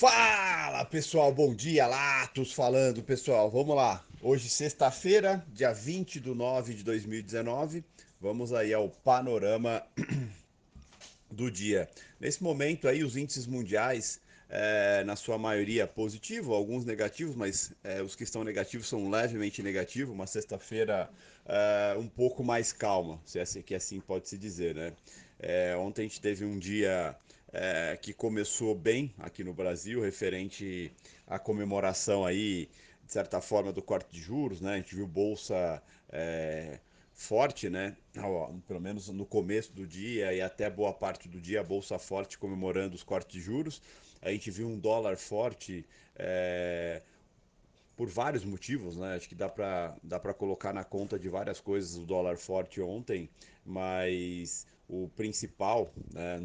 Fala pessoal, bom dia, Latos falando pessoal, vamos lá. Hoje, sexta-feira, dia 20 de 9 de 2019, vamos aí ao panorama do dia. Nesse momento aí, os índices mundiais, é, na sua maioria positivo, alguns negativos, mas é, os que estão negativos são levemente negativos. Uma sexta-feira é, um pouco mais calma, se é assim, que assim pode se dizer, né? É, ontem a gente teve um dia é, que começou bem aqui no Brasil, referente à comemoração aí, de certa forma, do corte de juros, né? A gente viu bolsa é, forte, né? Pelo menos no começo do dia e até boa parte do dia, a bolsa forte comemorando os cortes de juros. A gente viu um dólar forte. É, por vários motivos, né? Acho que dá para dá para colocar na conta de várias coisas o dólar forte ontem, mas o principal, né,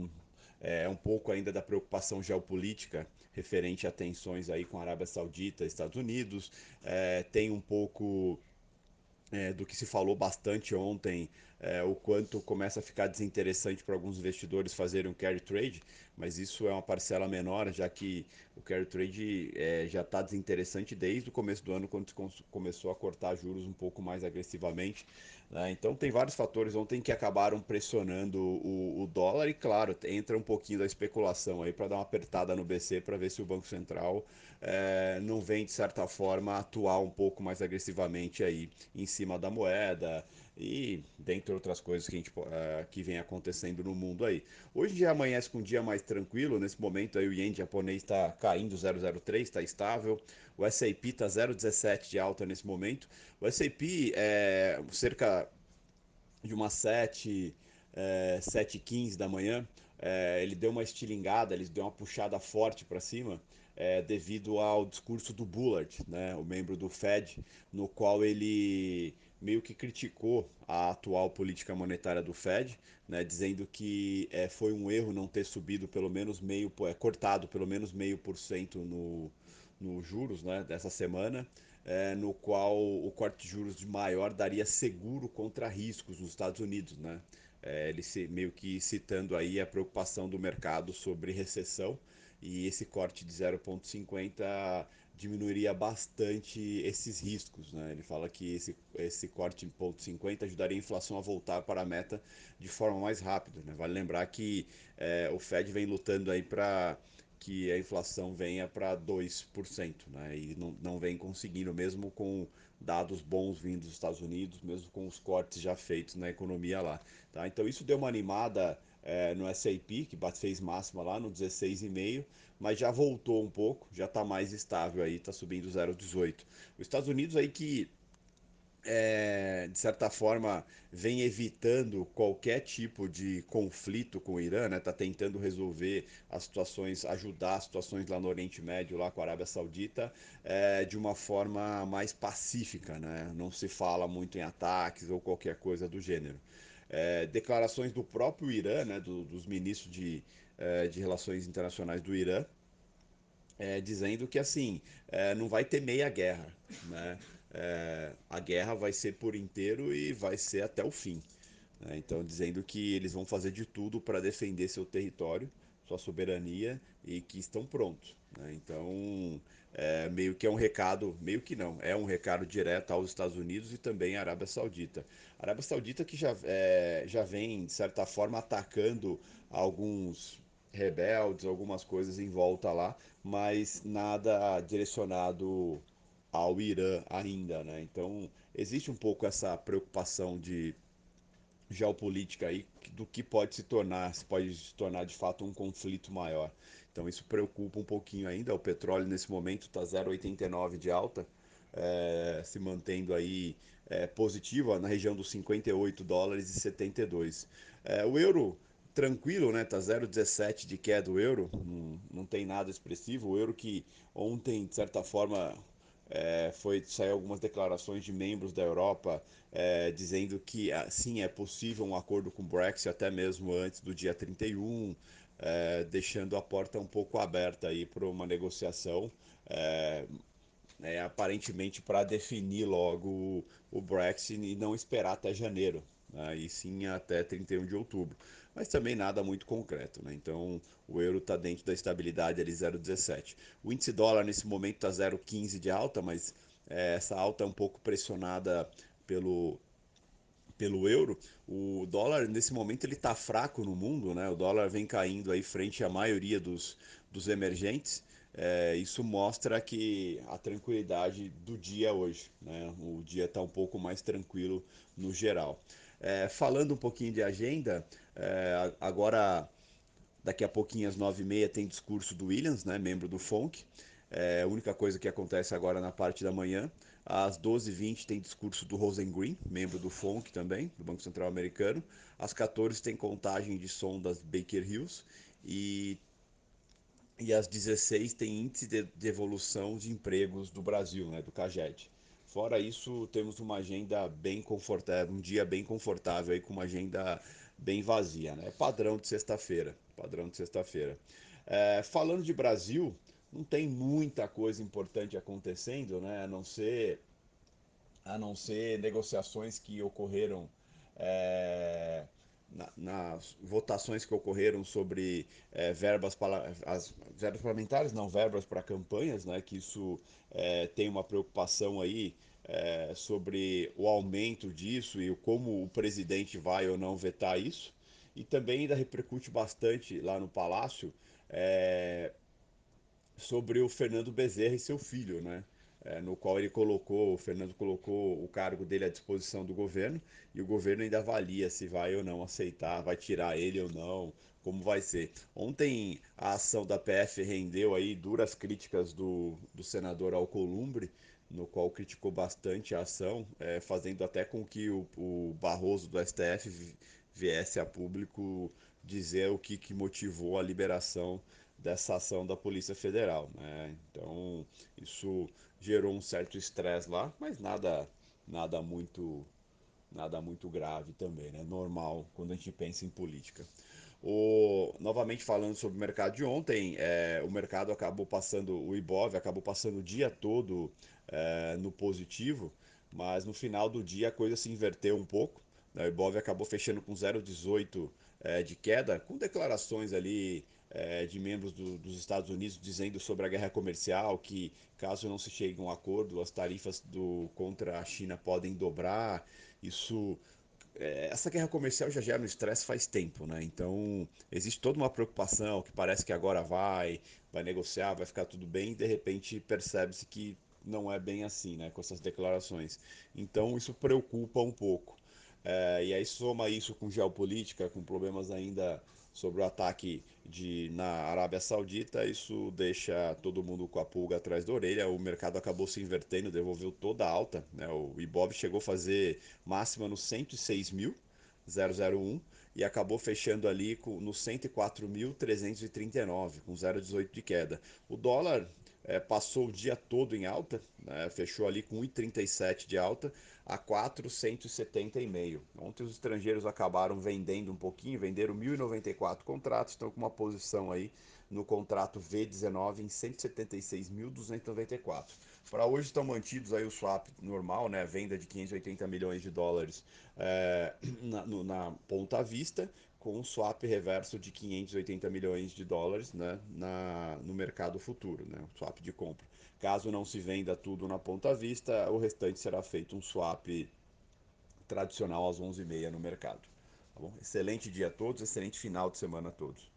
é um pouco ainda da preocupação geopolítica referente a tensões aí com a Arábia Saudita, Estados Unidos, é, tem um pouco é, do que se falou bastante ontem, é, o quanto começa a ficar desinteressante para alguns investidores fazerem um carry trade, mas isso é uma parcela menor, já que o carry trade é, já está desinteressante desde o começo do ano, quando começou a cortar juros um pouco mais agressivamente. Né? Então tem vários fatores ontem que acabaram pressionando o, o dólar e claro, entra um pouquinho da especulação aí para dar uma apertada no BC para ver se o Banco Central é, não vem de certa forma atuar um pouco mais agressivamente aí em cima da moeda e dentre outras coisas que, a gente, uh, que vem acontecendo no mundo aí. Hoje já amanhece com um dia mais tranquilo, nesse momento aí o ien japonês está caindo 0,03, está estável, o S&P está 0,17 de alta nesse momento, o S&P é cerca de umas 7, é, 7h15 da manhã, é, ele deu uma estilingada, ele deu uma puxada forte para cima, é, devido ao discurso do Bullard, né, o membro do Fed, no qual ele meio que criticou a atual política monetária do Fed, né, dizendo que é, foi um erro não ter subido pelo menos meio, é, cortado pelo menos meio por cento no, juros né, dessa semana, é, no qual o corte de juros de maior daria seguro contra riscos nos Estados Unidos, né? É, ele se, meio que citando aí a preocupação do mercado sobre recessão e esse corte de 0,50 diminuiria bastante esses riscos. Né? Ele fala que esse, esse corte em 0,50 ajudaria a inflação a voltar para a meta de forma mais rápida. Né? Vale lembrar que é, o Fed vem lutando aí para que a inflação venha para 2%, né? e não, não vem conseguindo, mesmo com dados bons vindo dos Estados Unidos, mesmo com os cortes já feitos na economia lá. Tá? Então isso deu uma animada é, no S&P, que fez máxima lá no 16,5, mas já voltou um pouco, já está mais estável aí, está subindo 0,18. Os Estados Unidos aí que é, de certa forma, vem evitando qualquer tipo de conflito com o Irã, né? Tá tentando resolver as situações, ajudar as situações lá no Oriente Médio, lá com a Arábia Saudita, é, de uma forma mais pacífica, né? Não se fala muito em ataques ou qualquer coisa do gênero é, declarações do próprio Irã, né, do, dos ministros de, de Relações Internacionais do Irã, dizendo que assim não vai ter meia guerra, né? É, a guerra vai ser por inteiro e vai ser até o fim. Né? Então dizendo que eles vão fazer de tudo para defender seu território, sua soberania e que estão prontos. Né? Então é, meio que é um recado, meio que não, é um recado direto aos Estados Unidos e também à Arábia Saudita. A Arábia Saudita que já, é, já vem, de certa forma, atacando alguns rebeldes, algumas coisas em volta lá, mas nada direcionado ao Irã ainda, né? Então existe um pouco essa preocupação de geopolítica aí do que pode se tornar, se pode se tornar de fato um conflito maior. Então isso preocupa um pouquinho ainda. O petróleo nesse momento está 0,89 de alta, é, se mantendo aí é, positiva na região dos 58 dólares e 72. É, o euro tranquilo, né? Tá 0,17 de queda do euro, não, não tem nada expressivo. O euro que ontem, de certa forma, é, foi saiu algumas declarações de membros da Europa é, dizendo que sim é possível um acordo com o Brexit até mesmo antes do dia 31, é, deixando a porta um pouco aberta aí para uma negociação, é, é, aparentemente para definir logo o, Brexit e não esperar até janeiro, né, e sim até 31 de outubro. Mas também nada muito concreto. Né? Então o euro está dentro da estabilidade ali 0,17. O índice dólar nesse momento está 0,15 de alta, mas é, essa alta é um pouco pressionada pelo, pelo euro. O dólar nesse momento ele está fraco no mundo, né? O dólar vem caindo aí frente à maioria dos, dos emergentes. É, isso mostra que a tranquilidade do dia hoje, né? O dia está um pouco mais tranquilo no geral. É, falando um pouquinho de agenda, é, agora daqui a pouquinho às nove e meia tem discurso do Williams, né? Membro do FONC. É a única coisa que acontece agora na parte da manhã. Às 12h20 tem discurso do Rosengreen, membro do FONC também, do Banco Central Americano. Às 14 tem contagem de som das Baker Hills. E e às 16 tem índice de, de evolução de empregos do Brasil, né, do CAGED. Fora isso, temos uma agenda bem confortável, um dia bem confortável aí com uma agenda bem vazia, né? Padrão de sexta-feira, padrão de sexta-feira. É, falando de Brasil, não tem muita coisa importante acontecendo, né? A não ser, a não ser negociações que ocorreram é, na, nas votações que ocorreram sobre é, verbas para as verbas parlamentares, não verbas para campanhas, né? Que isso é, tem uma preocupação aí é, sobre o aumento disso e como o presidente vai ou não vetar isso. E também ainda repercute bastante lá no Palácio sobre o Fernando Bezerra e seu filho, né? É, no qual ele colocou, o Fernando colocou o cargo dele à disposição do governo e o governo ainda avalia se vai ou não aceitar, vai tirar ele ou não, como vai ser. Ontem a ação da PF rendeu aí duras críticas do, do senador Alcolumbre, no qual criticou bastante a ação, é, fazendo até com que o, o Barroso do STF viesse a público dizer o que, que motivou a liberação dessa ação da Polícia Federal. Né? Então, isso gerou um certo estresse lá, mas nada, nada muito nada muito grave também, né? Normal quando a gente pensa em política. O, novamente falando sobre o mercado de ontem, é, o mercado acabou passando, o Ibov acabou passando o dia todo é, no positivo, mas no final do dia a coisa se inverteu um pouco. Né? O Ibov acabou fechando com 0,18 é, de queda, com declarações ali é, de membros do, dos Estados Unidos dizendo sobre a guerra comercial, que caso não se chegue a um acordo, as tarifas do, contra a China podem dobrar. Isso é, essa guerra comercial já gera um estresse faz tempo, né? Então existe toda uma preocupação que parece que agora vai, vai negociar, vai ficar tudo bem, e de repente percebe-se que não é bem assim, né? Com essas declarações. Então isso preocupa um pouco. É, e aí soma isso com geopolítica, com problemas ainda sobre o ataque de, na Arábia Saudita, isso deixa todo mundo com a pulga atrás da orelha. O mercado acabou se invertendo, devolveu toda a alta. Né? O Ibov chegou a fazer máxima no 106.001 e acabou fechando ali no 104.339, com 0,18 de queda. O dólar é, passou o dia todo em alta, né? fechou ali com 1,37 de alta a 470,5. Ontem os estrangeiros acabaram vendendo um pouquinho, venderam 1.094 contratos, estão com uma posição aí no contrato V19 em 176.294. Para hoje estão mantidos aí o swap normal, né, venda de 580 milhões de dólares é, na, no, na ponta à vista, com um swap reverso de 580 milhões de dólares né, na, no mercado futuro, né, swap de compra. Caso não se venda tudo na ponta vista, o restante será feito um swap tradicional às 11h30 no mercado. Tá excelente dia a todos, excelente final de semana a todos.